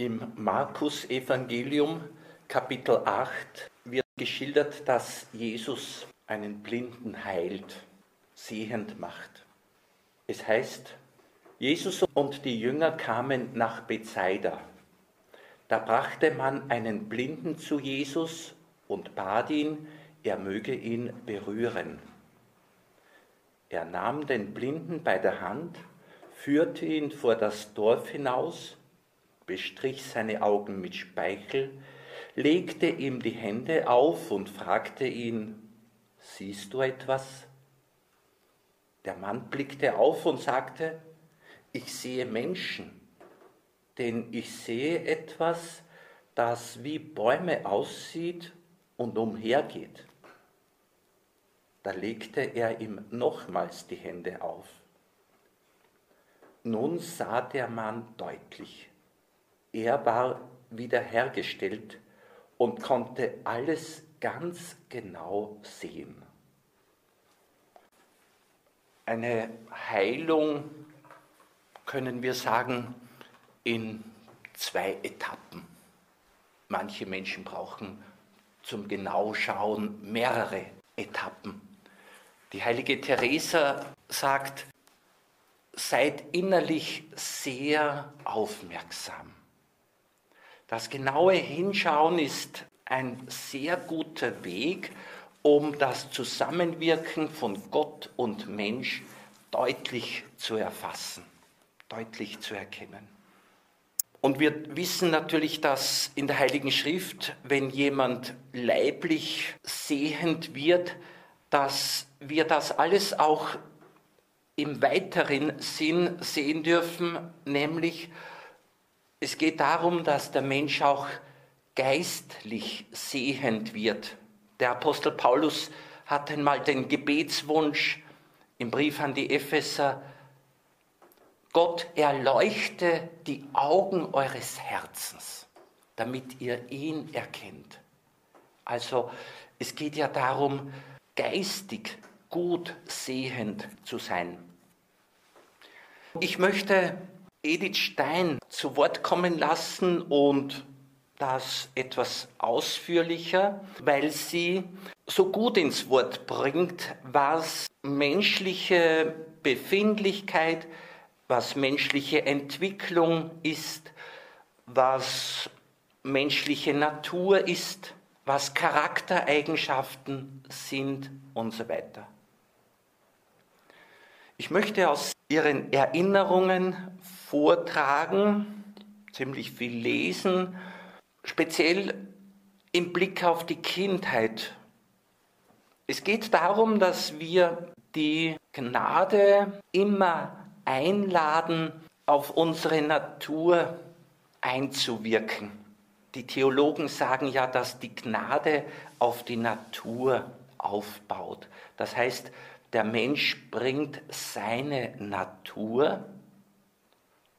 Im Markus-Evangelium, Kapitel 8, wird geschildert, dass Jesus einen Blinden heilt, sehend macht. Es heißt, Jesus und die Jünger kamen nach Bethsaida. Da brachte man einen Blinden zu Jesus und bat ihn, er möge ihn berühren. Er nahm den Blinden bei der Hand, führte ihn vor das Dorf hinaus bestrich seine Augen mit Speichel, legte ihm die Hände auf und fragte ihn, Siehst du etwas? Der Mann blickte auf und sagte, Ich sehe Menschen, denn ich sehe etwas, das wie Bäume aussieht und umhergeht. Da legte er ihm nochmals die Hände auf. Nun sah der Mann deutlich. Er war wiederhergestellt und konnte alles ganz genau sehen. Eine Heilung können wir sagen in zwei Etappen. Manche Menschen brauchen zum Genaueschauen mehrere Etappen. Die heilige Teresa sagt, seid innerlich sehr aufmerksam. Das genaue Hinschauen ist ein sehr guter Weg, um das Zusammenwirken von Gott und Mensch deutlich zu erfassen, deutlich zu erkennen. Und wir wissen natürlich, dass in der Heiligen Schrift, wenn jemand leiblich sehend wird, dass wir das alles auch im weiteren Sinn sehen dürfen, nämlich es geht darum, dass der Mensch auch geistlich sehend wird. Der Apostel Paulus hat einmal den Gebetswunsch im Brief an die Epheser, Gott erleuchte die Augen eures Herzens, damit ihr ihn erkennt. Also es geht ja darum, geistig gut sehend zu sein. Ich möchte Edith Stein zu Wort kommen lassen und das etwas ausführlicher, weil sie so gut ins Wort bringt, was menschliche Befindlichkeit, was menschliche Entwicklung ist, was menschliche Natur ist, was Charaktereigenschaften sind und so weiter. Ich möchte aus ihren Erinnerungen vortragen, ziemlich viel lesen, speziell im Blick auf die Kindheit. Es geht darum, dass wir die Gnade immer einladen, auf unsere Natur einzuwirken. Die Theologen sagen ja, dass die Gnade auf die Natur aufbaut. Das heißt, der Mensch bringt seine Natur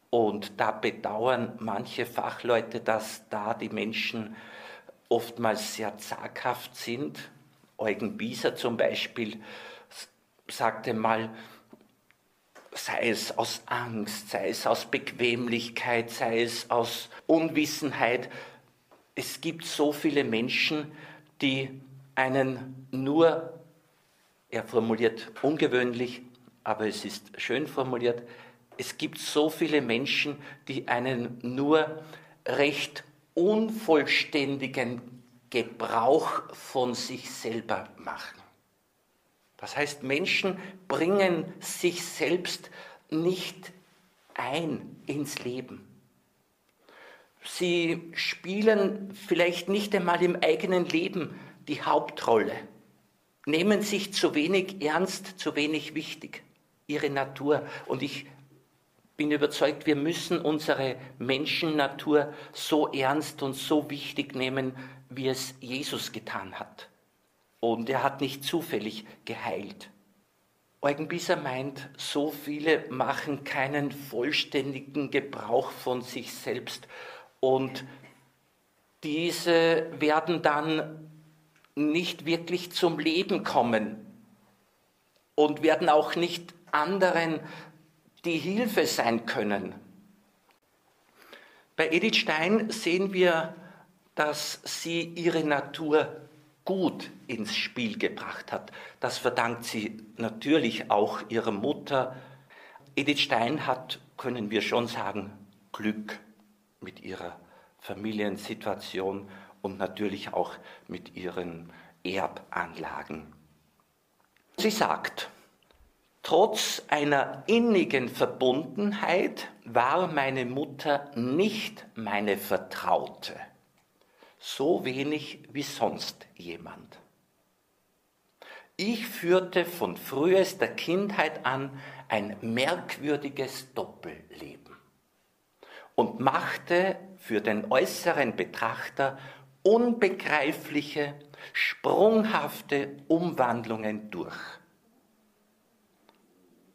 und da bedauern manche Fachleute, dass da die Menschen oftmals sehr zaghaft sind. Eugen Bieser zum Beispiel sagte mal, sei es aus Angst, sei es aus Bequemlichkeit, sei es aus Unwissenheit. Es gibt so viele Menschen, die einen nur er formuliert ungewöhnlich, aber es ist schön formuliert. Es gibt so viele Menschen, die einen nur recht unvollständigen Gebrauch von sich selber machen. Das heißt, Menschen bringen sich selbst nicht ein ins Leben. Sie spielen vielleicht nicht einmal im eigenen Leben die Hauptrolle nehmen sich zu wenig ernst, zu wenig wichtig, ihre Natur. Und ich bin überzeugt, wir müssen unsere Menschennatur so ernst und so wichtig nehmen, wie es Jesus getan hat. Und er hat nicht zufällig geheilt. Eugen Bisser meint, so viele machen keinen vollständigen Gebrauch von sich selbst und diese werden dann nicht wirklich zum Leben kommen und werden auch nicht anderen die Hilfe sein können. Bei Edith Stein sehen wir, dass sie ihre Natur gut ins Spiel gebracht hat. Das verdankt sie natürlich auch ihrer Mutter. Edith Stein hat, können wir schon sagen, Glück mit ihrer Familiensituation und natürlich auch mit ihren Erbanlagen. Sie sagt, trotz einer innigen Verbundenheit war meine Mutter nicht meine Vertraute so wenig wie sonst jemand. Ich führte von frühester Kindheit an ein merkwürdiges Doppelleben und machte für den äußeren Betrachter unbegreifliche, sprunghafte Umwandlungen durch.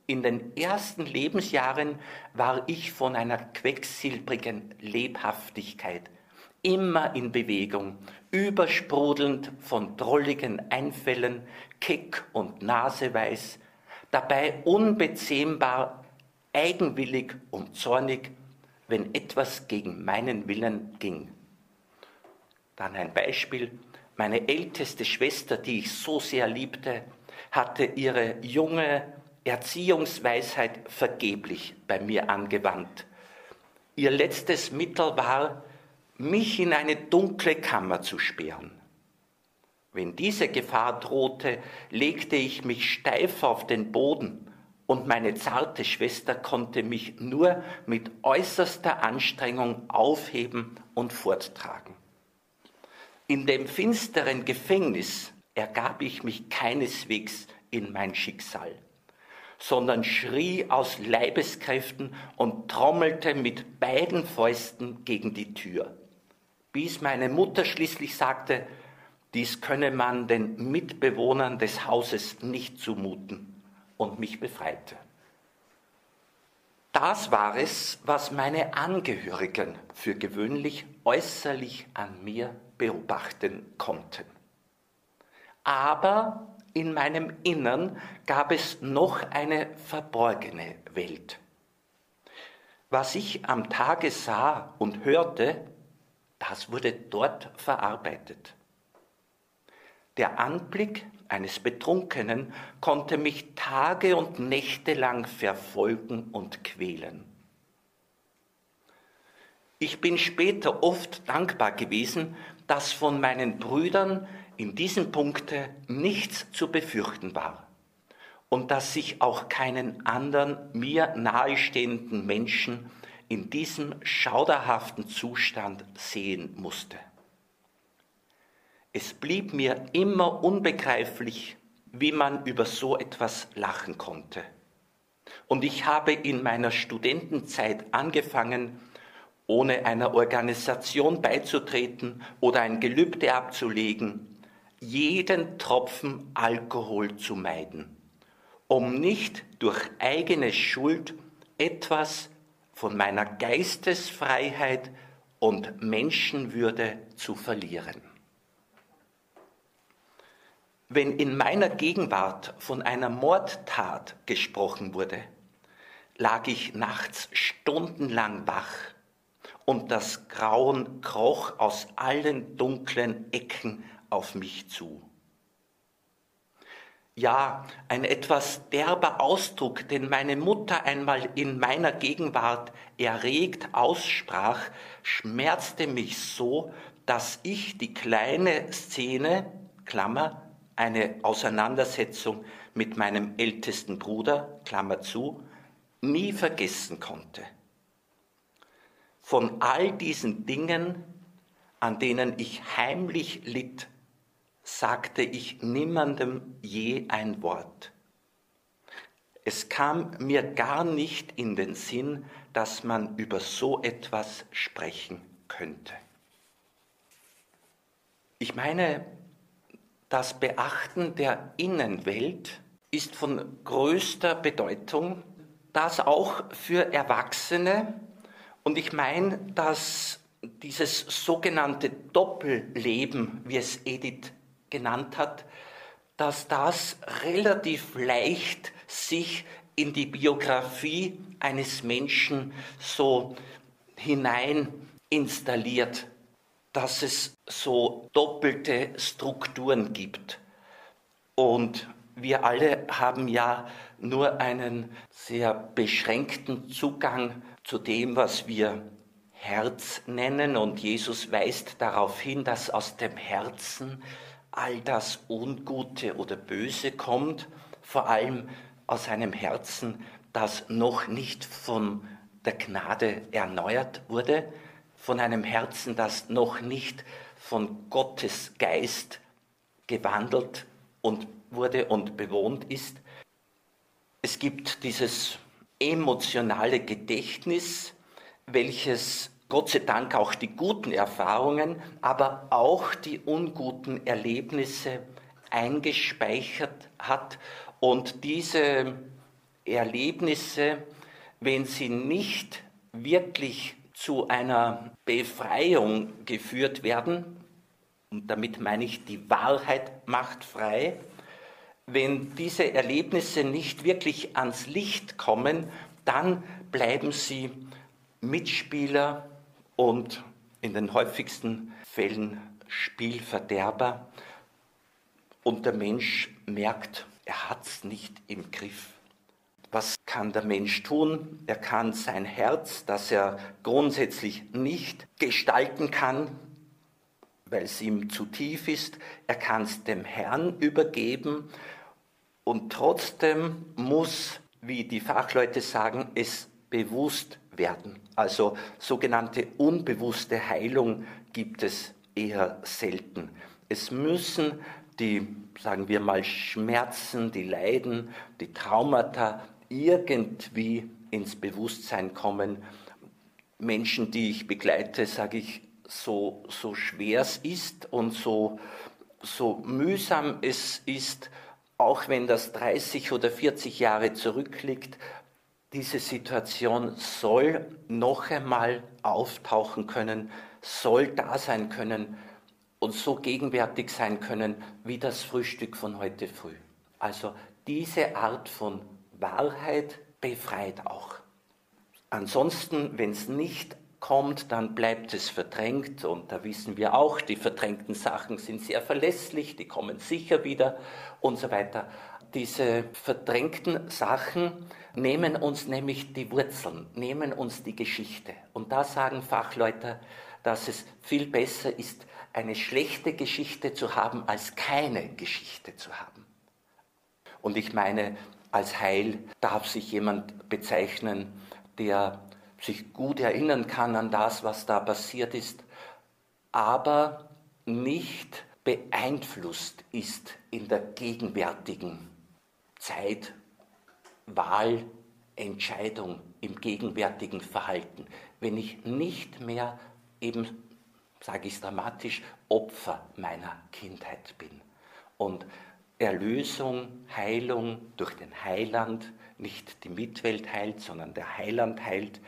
In den ersten Lebensjahren war ich von einer quecksilbrigen Lebhaftigkeit immer in Bewegung, übersprudelnd von drolligen Einfällen, keck und naseweiß, dabei unbezähmbar, eigenwillig und zornig, wenn etwas gegen meinen Willen ging. Dann ein Beispiel. Meine älteste Schwester, die ich so sehr liebte, hatte ihre junge Erziehungsweisheit vergeblich bei mir angewandt. Ihr letztes Mittel war, mich in eine dunkle Kammer zu sperren. Wenn diese Gefahr drohte, legte ich mich steif auf den Boden und meine zarte Schwester konnte mich nur mit äußerster Anstrengung aufheben und forttragen. In dem finsteren Gefängnis ergab ich mich keineswegs in mein Schicksal sondern schrie aus Leibeskräften und trommelte mit beiden Fäusten gegen die Tür bis meine Mutter schließlich sagte, dies könne man den Mitbewohnern des Hauses nicht zumuten und mich befreite. Das war es, was meine Angehörigen für gewöhnlich äußerlich an mir beobachten konnten. Aber in meinem Innern gab es noch eine verborgene Welt. Was ich am Tage sah und hörte, das wurde dort verarbeitet. Der Anblick eines Betrunkenen konnte mich Tage und Nächte lang verfolgen und quälen. Ich bin später oft dankbar gewesen, dass von meinen Brüdern in diesem Punkte nichts zu befürchten war und dass ich auch keinen anderen mir nahestehenden Menschen in diesem schauderhaften Zustand sehen musste. Es blieb mir immer unbegreiflich, wie man über so etwas lachen konnte. Und ich habe in meiner Studentenzeit angefangen, ohne einer Organisation beizutreten oder ein Gelübde abzulegen, jeden Tropfen Alkohol zu meiden, um nicht durch eigene Schuld etwas von meiner Geistesfreiheit und Menschenwürde zu verlieren. Wenn in meiner Gegenwart von einer Mordtat gesprochen wurde, lag ich nachts stundenlang wach und das Grauen kroch aus allen dunklen Ecken auf mich zu. Ja, ein etwas derber Ausdruck, den meine Mutter einmal in meiner Gegenwart erregt aussprach, schmerzte mich so, dass ich die kleine Szene, Klammer, eine Auseinandersetzung mit meinem ältesten Bruder, Klammer zu, nie vergessen konnte. Von all diesen Dingen, an denen ich heimlich litt, sagte ich niemandem je ein Wort. Es kam mir gar nicht in den Sinn, dass man über so etwas sprechen könnte. Ich meine, das Beachten der Innenwelt ist von größter Bedeutung, das auch für Erwachsene. Und ich meine, dass dieses sogenannte Doppelleben, wie es Edith genannt hat, dass das relativ leicht sich in die Biografie eines Menschen so hinein installiert, dass es so doppelte Strukturen gibt. Und wir alle haben ja nur einen sehr beschränkten Zugang zu dem, was wir Herz nennen. Und Jesus weist darauf hin, dass aus dem Herzen all das Ungute oder Böse kommt, vor allem aus einem Herzen, das noch nicht von der Gnade erneuert wurde, von einem Herzen, das noch nicht von Gottes Geist gewandelt und wurde und bewohnt ist. Es gibt dieses emotionale Gedächtnis, welches Gott sei Dank auch die guten Erfahrungen, aber auch die unguten Erlebnisse eingespeichert hat. Und diese Erlebnisse, wenn sie nicht wirklich zu einer Befreiung geführt werden, und damit meine ich, die Wahrheit macht frei, wenn diese Erlebnisse nicht wirklich ans Licht kommen, dann bleiben sie Mitspieler und in den häufigsten Fällen Spielverderber. Und der Mensch merkt, er hat es nicht im Griff. Was kann der Mensch tun? Er kann sein Herz, das er grundsätzlich nicht gestalten kann, weil es ihm zu tief ist, er kann es dem Herrn übergeben und trotzdem muss, wie die Fachleute sagen, es bewusst werden. Also sogenannte unbewusste Heilung gibt es eher selten. Es müssen die, sagen wir mal, Schmerzen, die Leiden, die Traumata irgendwie ins Bewusstsein kommen. Menschen, die ich begleite, sage ich, so, so schwer es ist und so, so mühsam es ist, auch wenn das 30 oder 40 Jahre zurückliegt, diese Situation soll noch einmal auftauchen können, soll da sein können und so gegenwärtig sein können wie das Frühstück von heute früh. Also diese Art von Wahrheit befreit auch. Ansonsten, wenn es nicht kommt, dann bleibt es verdrängt und da wissen wir auch, die verdrängten Sachen sind sehr verlässlich, die kommen sicher wieder und so weiter. Diese verdrängten Sachen nehmen uns nämlich die Wurzeln, nehmen uns die Geschichte. Und da sagen Fachleute, dass es viel besser ist, eine schlechte Geschichte zu haben, als keine Geschichte zu haben. Und ich meine, als Heil darf sich jemand bezeichnen, der sich gut erinnern kann an das, was da passiert ist, aber nicht beeinflusst ist in der gegenwärtigen Zeit, Wahl, Entscheidung im gegenwärtigen Verhalten. Wenn ich nicht mehr eben, sage ich es dramatisch, Opfer meiner Kindheit bin. Und Erlösung, Heilung durch den Heiland, nicht die Mitwelt heilt, sondern der Heiland heilt.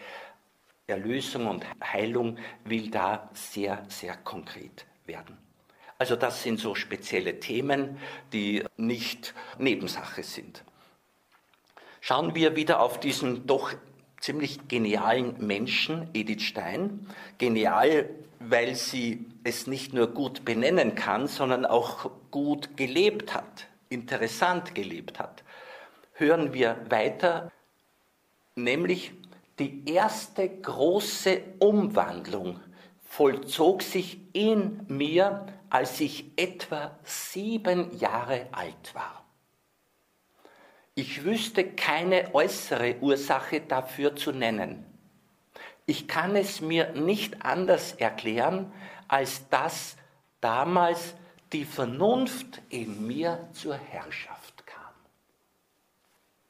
Erlösung und Heilung will da sehr, sehr konkret werden. Also das sind so spezielle Themen, die nicht Nebensache sind. Schauen wir wieder auf diesen doch ziemlich genialen Menschen, Edith Stein. Genial, weil sie es nicht nur gut benennen kann, sondern auch gut gelebt hat, interessant gelebt hat. Hören wir weiter, nämlich die erste große Umwandlung vollzog sich in mir, als ich etwa sieben Jahre alt war. Ich wüsste keine äußere Ursache dafür zu nennen. Ich kann es mir nicht anders erklären, als dass damals die Vernunft in mir zur Herrschaft kam.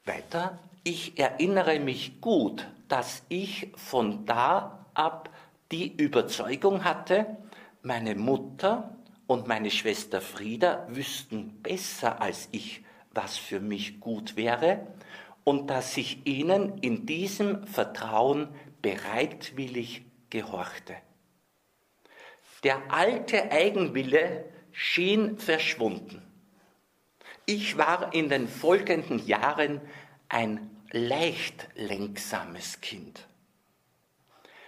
Weiter, ich erinnere mich gut, dass ich von da ab die Überzeugung hatte, meine Mutter und meine Schwester Frieda wüssten besser als ich, was für mich gut wäre, und dass ich ihnen in diesem Vertrauen bereitwillig gehorchte. Der alte Eigenwille schien verschwunden. Ich war in den folgenden Jahren ein leicht lenksames Kind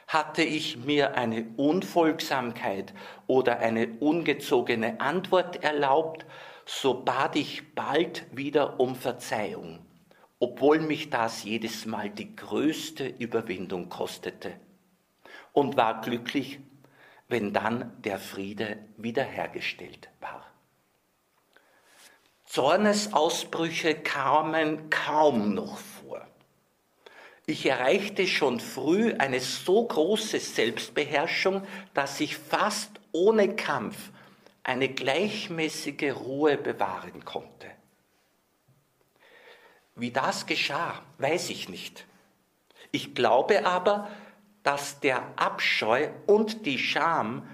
Hatte ich mir eine Unfolgsamkeit oder eine ungezogene Antwort erlaubt, so bat ich bald wieder um Verzeihung, obwohl mich das jedes Mal die größte Überwindung kostete, und war glücklich, wenn dann der Friede wiederhergestellt war. Zornesausbrüche kamen kaum noch vor. Ich erreichte schon früh eine so große Selbstbeherrschung, dass ich fast ohne Kampf eine gleichmäßige Ruhe bewahren konnte. Wie das geschah, weiß ich nicht. Ich glaube aber, dass der Abscheu und die Scham,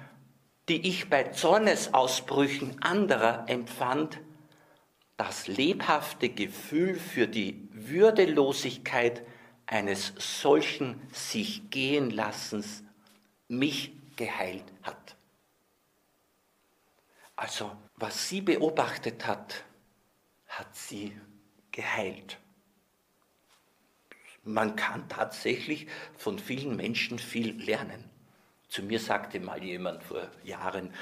die ich bei Zornesausbrüchen anderer empfand, das lebhafte Gefühl für die Würdelosigkeit eines solchen sich gehen Lassens mich geheilt hat. Also, was sie beobachtet hat, hat sie geheilt. Man kann tatsächlich von vielen Menschen viel lernen. Zu mir sagte mal jemand vor Jahren,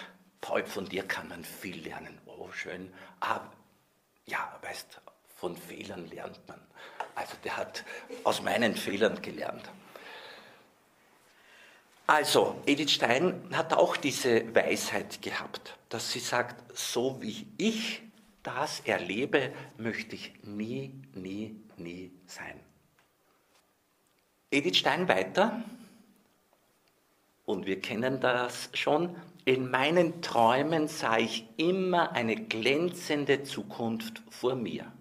Paul, von dir kann man viel lernen. Oh, schön. Aber ja, weißt, von Fehlern lernt man. Also der hat aus meinen Fehlern gelernt. Also, Edith Stein hat auch diese Weisheit gehabt, dass sie sagt, so wie ich das erlebe, möchte ich nie, nie, nie sein. Edith Stein weiter, und wir kennen das schon, in meinen Träumen sah ich immer eine glänzende Zukunft vor mir.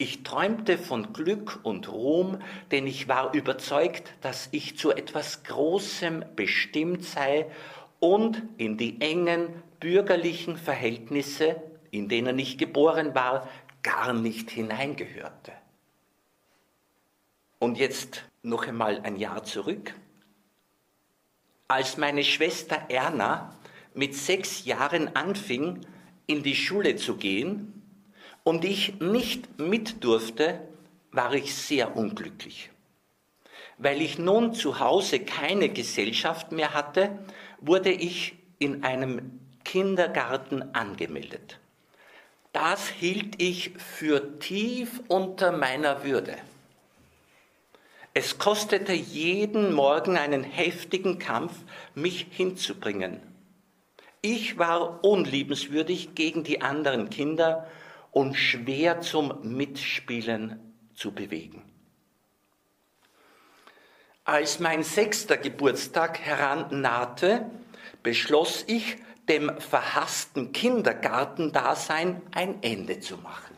Ich träumte von Glück und Ruhm, denn ich war überzeugt, dass ich zu etwas Großem bestimmt sei und in die engen bürgerlichen Verhältnisse, in denen ich geboren war, gar nicht hineingehörte. Und jetzt noch einmal ein Jahr zurück. Als meine Schwester Erna mit sechs Jahren anfing, in die Schule zu gehen, und ich nicht mit durfte, war ich sehr unglücklich. Weil ich nun zu Hause keine Gesellschaft mehr hatte, wurde ich in einem Kindergarten angemeldet. Das hielt ich für tief unter meiner Würde. Es kostete jeden Morgen einen heftigen Kampf, mich hinzubringen. Ich war unliebenswürdig gegen die anderen Kinder und schwer zum Mitspielen zu bewegen. Als mein sechster Geburtstag herannahte, beschloss ich, dem verhassten Kindergartendasein ein Ende zu machen.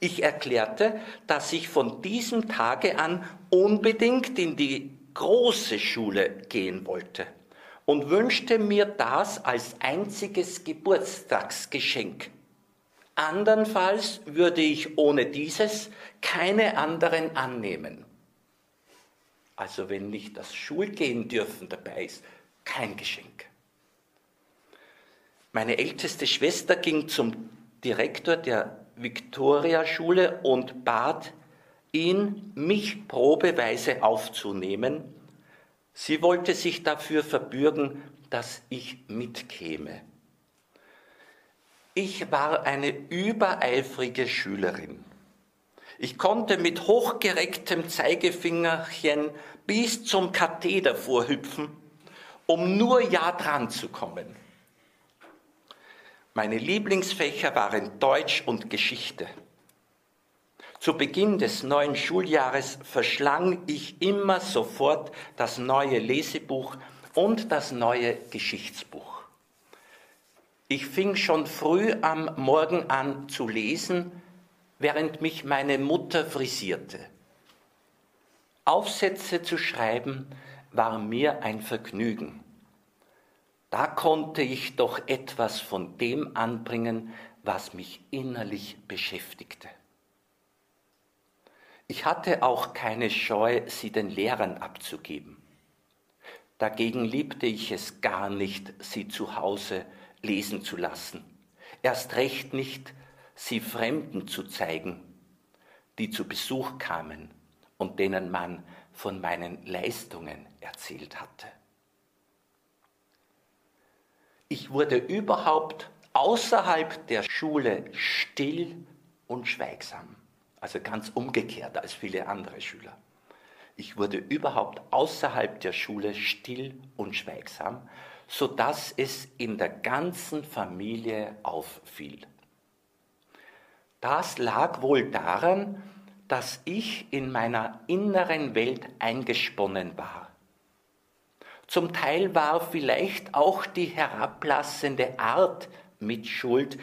Ich erklärte, dass ich von diesem Tage an unbedingt in die große Schule gehen wollte und wünschte mir das als einziges Geburtstagsgeschenk Andernfalls würde ich ohne dieses keine anderen annehmen. Also wenn nicht das Schulgehen dürfen dabei ist, kein Geschenk. Meine älteste Schwester ging zum Direktor der Victoria-Schule und bat ihn, mich probeweise aufzunehmen. Sie wollte sich dafür verbürgen, dass ich mitkäme. Ich war eine übereifrige Schülerin. Ich konnte mit hochgerecktem Zeigefingerchen bis zum Katheder vorhüpfen, um nur ja dran zu kommen. Meine Lieblingsfächer waren Deutsch und Geschichte. Zu Beginn des neuen Schuljahres verschlang ich immer sofort das neue Lesebuch und das neue Geschichtsbuch. Ich fing schon früh am Morgen an zu lesen, während mich meine Mutter frisierte. Aufsätze zu schreiben war mir ein Vergnügen. Da konnte ich doch etwas von dem anbringen, was mich innerlich beschäftigte. Ich hatte auch keine Scheu, sie den Lehrern abzugeben. Dagegen liebte ich es gar nicht, sie zu Hause lesen zu lassen. Erst recht nicht, sie Fremden zu zeigen, die zu Besuch kamen und denen man von meinen Leistungen erzählt hatte. Ich wurde überhaupt außerhalb der Schule still und schweigsam, also ganz umgekehrt als viele andere Schüler. Ich wurde überhaupt außerhalb der Schule still und schweigsam, sodass es in der ganzen Familie auffiel. Das lag wohl daran, dass ich in meiner inneren Welt eingesponnen war. Zum Teil war vielleicht auch die herablassende Art mit Schuld,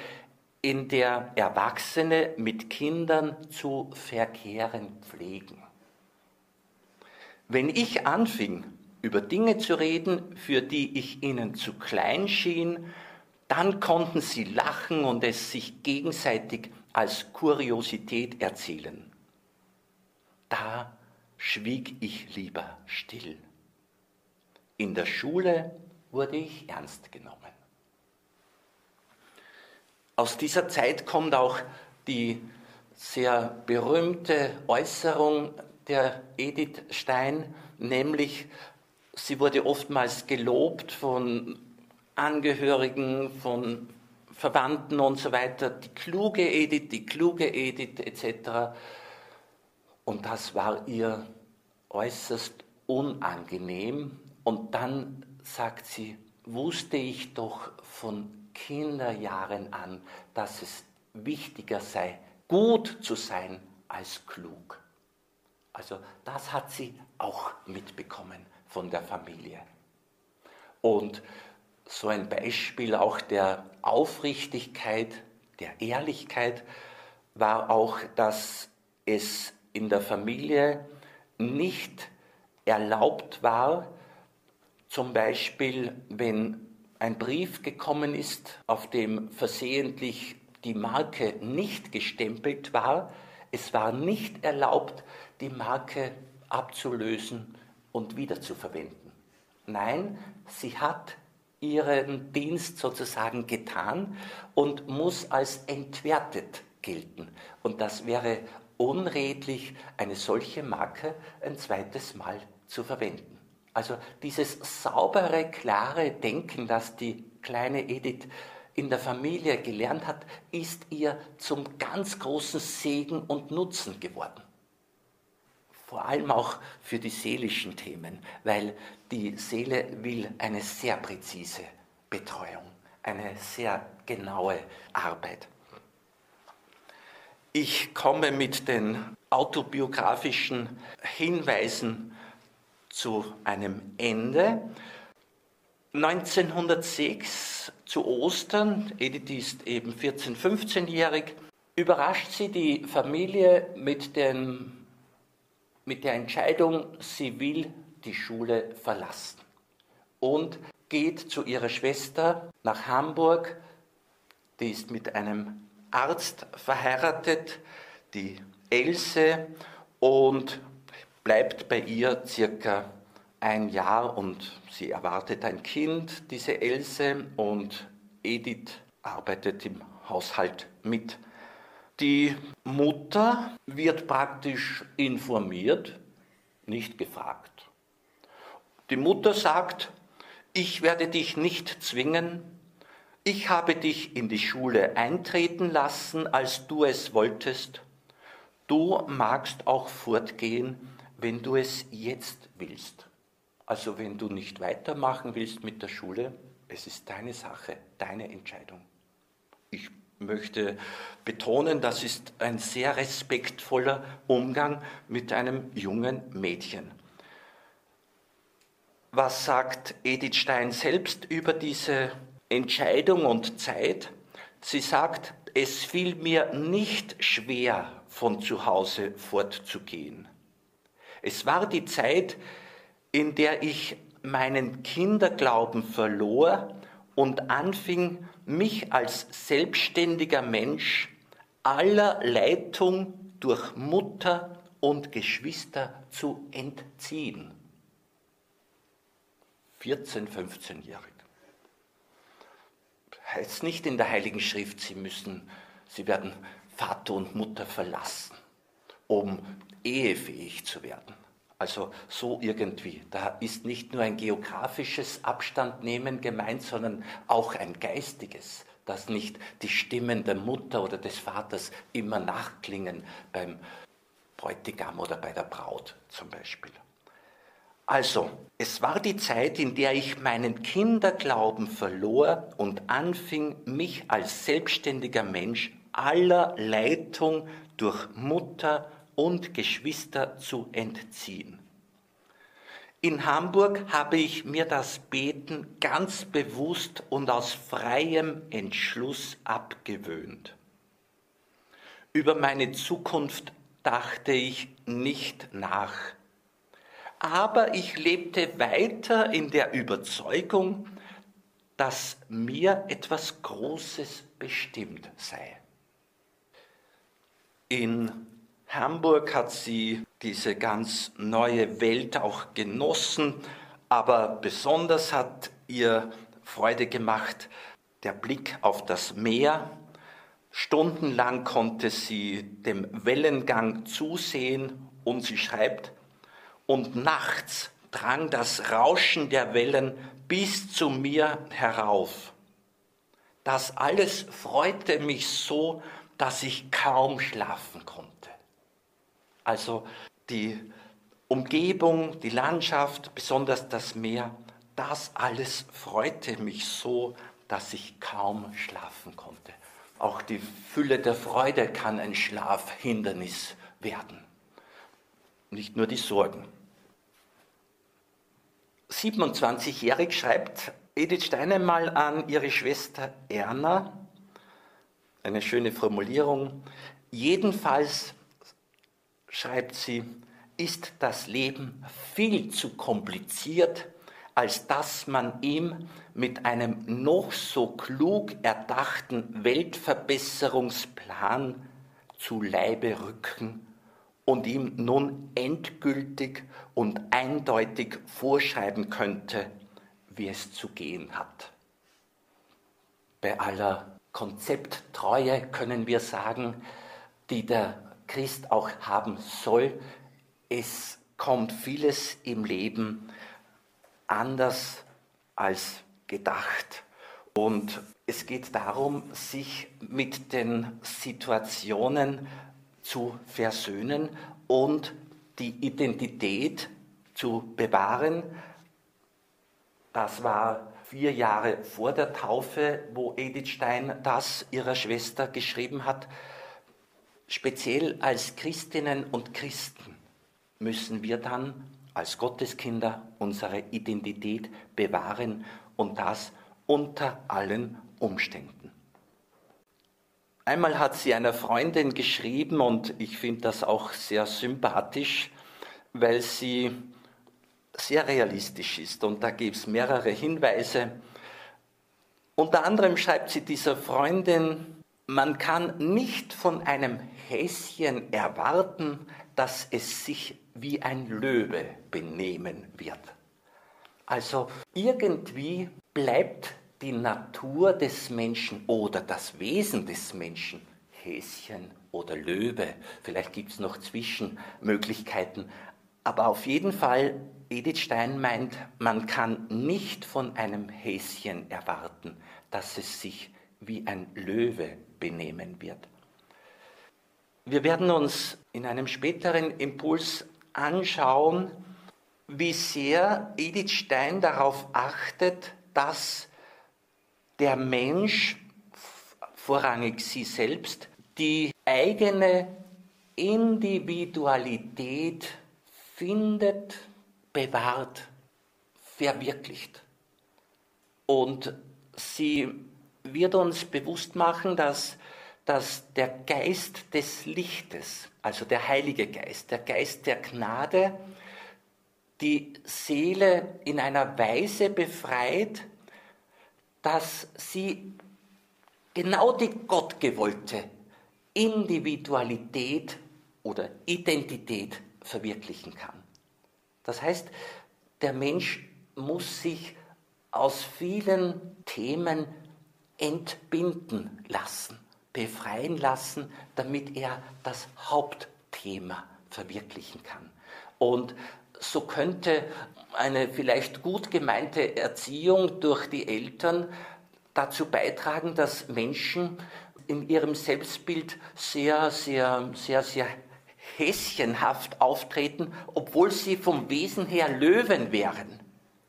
in der Erwachsene mit Kindern zu verkehren pflegen. Wenn ich anfing, über Dinge zu reden, für die ich ihnen zu klein schien, dann konnten sie lachen und es sich gegenseitig als Kuriosität erzählen. Da schwieg ich lieber still. In der Schule wurde ich ernst genommen. Aus dieser Zeit kommt auch die sehr berühmte Äußerung der Edith Stein, nämlich sie wurde oftmals gelobt von Angehörigen, von Verwandten und so weiter, die kluge Edith, die kluge Edith etc. Und das war ihr äußerst unangenehm. Und dann sagt sie, wusste ich doch von Kinderjahren an, dass es wichtiger sei, gut zu sein als klug. Also das hat sie auch mitbekommen von der Familie. Und so ein Beispiel auch der Aufrichtigkeit, der Ehrlichkeit war auch, dass es in der Familie nicht erlaubt war, zum Beispiel wenn ein Brief gekommen ist, auf dem versehentlich die Marke nicht gestempelt war, es war nicht erlaubt, die Marke abzulösen und wiederzuverwenden. Nein, sie hat ihren Dienst sozusagen getan und muss als entwertet gelten. Und das wäre unredlich, eine solche Marke ein zweites Mal zu verwenden. Also dieses saubere, klare Denken, das die kleine Edith in der Familie gelernt hat, ist ihr zum ganz großen Segen und Nutzen geworden. Vor allem auch für die seelischen Themen, weil die Seele will eine sehr präzise Betreuung, eine sehr genaue Arbeit. Ich komme mit den autobiografischen Hinweisen zu einem Ende. 1906 zu Ostern, Edith ist eben 14, 15-jährig, überrascht sie die Familie mit, den, mit der Entscheidung, sie will die Schule verlassen und geht zu ihrer Schwester nach Hamburg. Die ist mit einem Arzt verheiratet, die Else, und bleibt bei ihr circa ein Jahr und sie erwartet ein Kind, diese Else, und Edith arbeitet im Haushalt mit. Die Mutter wird praktisch informiert, nicht gefragt. Die Mutter sagt, ich werde dich nicht zwingen, ich habe dich in die Schule eintreten lassen, als du es wolltest. Du magst auch fortgehen, wenn du es jetzt willst. Also wenn du nicht weitermachen willst mit der Schule, es ist deine Sache, deine Entscheidung. Ich möchte betonen, das ist ein sehr respektvoller Umgang mit einem jungen Mädchen. Was sagt Edith Stein selbst über diese Entscheidung und Zeit? Sie sagt, es fiel mir nicht schwer, von zu Hause fortzugehen. Es war die Zeit, in der ich meinen Kinderglauben verlor und anfing, mich als selbstständiger Mensch aller Leitung durch Mutter und Geschwister zu entziehen. 14, 15-jährig. Heißt nicht in der Heiligen Schrift, sie müssen, sie werden Vater und Mutter verlassen, um ehefähig zu werden. Also so irgendwie. Da ist nicht nur ein geografisches Abstandnehmen gemeint, sondern auch ein geistiges, dass nicht die Stimmen der Mutter oder des Vaters immer nachklingen beim Bräutigam oder bei der Braut zum Beispiel. Also, es war die Zeit, in der ich meinen Kinderglauben verlor und anfing, mich als selbstständiger Mensch aller Leitung durch Mutter und Geschwister zu entziehen. In Hamburg habe ich mir das Beten ganz bewusst und aus freiem Entschluss abgewöhnt. Über meine Zukunft dachte ich nicht nach. Aber ich lebte weiter in der Überzeugung, dass mir etwas Großes bestimmt sei. In Hamburg hat sie diese ganz neue Welt auch genossen, aber besonders hat ihr Freude gemacht der Blick auf das Meer. Stundenlang konnte sie dem Wellengang zusehen und sie schreibt, und nachts drang das Rauschen der Wellen bis zu mir herauf. Das alles freute mich so, dass ich kaum schlafen konnte. Also die Umgebung, die Landschaft, besonders das Meer, das alles freute mich so, dass ich kaum schlafen konnte. Auch die Fülle der Freude kann ein Schlafhindernis werden, nicht nur die Sorgen. 27-jährig schreibt Edith Stein einmal an ihre Schwester Erna, eine schöne Formulierung, jedenfalls schreibt sie, ist das Leben viel zu kompliziert, als dass man ihm mit einem noch so klug erdachten Weltverbesserungsplan zu Leibe rücken und ihm nun endgültig und eindeutig vorschreiben könnte, wie es zu gehen hat. Bei aller Konzepttreue können wir sagen, die der Christ auch haben soll. Es kommt vieles im Leben anders als gedacht. Und es geht darum, sich mit den Situationen zu versöhnen und die Identität zu bewahren. Das war vier Jahre vor der Taufe, wo Edith Stein das ihrer Schwester geschrieben hat. Speziell als Christinnen und Christen müssen wir dann als Gotteskinder unsere Identität bewahren und das unter allen Umständen. Einmal hat sie einer Freundin geschrieben und ich finde das auch sehr sympathisch, weil sie sehr realistisch ist und da gibt es mehrere Hinweise. Unter anderem schreibt sie dieser Freundin, man kann nicht von einem Häschen erwarten, dass es sich wie ein Löwe benehmen wird. Also irgendwie bleibt die Natur des Menschen oder das Wesen des Menschen Häschen oder Löwe. Vielleicht gibt es noch Zwischenmöglichkeiten. Aber auf jeden Fall, Edith Stein meint, man kann nicht von einem Häschen erwarten, dass es sich wie ein Löwe benehmen wird. Wir werden uns in einem späteren Impuls anschauen, wie sehr Edith Stein darauf achtet, dass der Mensch, vorrangig sie selbst, die eigene Individualität findet, bewahrt, verwirklicht. Und sie wird uns bewusst machen, dass, dass der Geist des Lichtes, also der Heilige Geist, der Geist der Gnade, die Seele in einer Weise befreit, dass sie genau die gottgewollte Individualität oder Identität verwirklichen kann. Das heißt, der Mensch muss sich aus vielen Themen entbinden lassen, befreien lassen, damit er das Hauptthema verwirklichen kann. Und so könnte eine vielleicht gut gemeinte Erziehung durch die Eltern dazu beitragen, dass Menschen in ihrem Selbstbild sehr, sehr, sehr, sehr häschenhaft auftreten, obwohl sie vom Wesen her Löwen wären.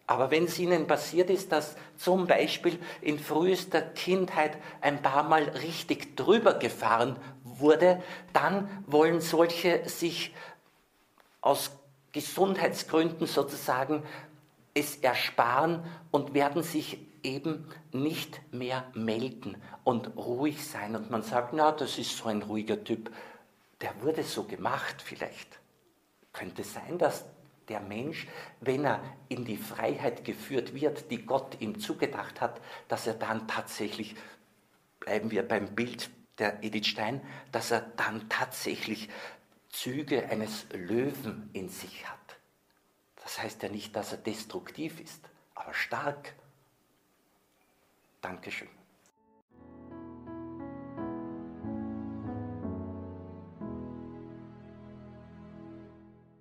Aber wenn es ihnen passiert ist, dass zum Beispiel in frühester Kindheit ein paar Mal richtig drüber gefahren wurde, dann wollen solche sich aus Gesundheitsgründen sozusagen es ersparen und werden sich eben nicht mehr melden und ruhig sein. Und man sagt, na, das ist so ein ruhiger Typ. Der wurde so gemacht vielleicht. Könnte sein, dass der Mensch, wenn er in die Freiheit geführt wird, die Gott ihm zugedacht hat, dass er dann tatsächlich, bleiben wir beim Bild der Edith Stein, dass er dann tatsächlich Züge eines Löwen in sich hat. Das heißt ja nicht, dass er destruktiv ist, aber stark. Dankeschön.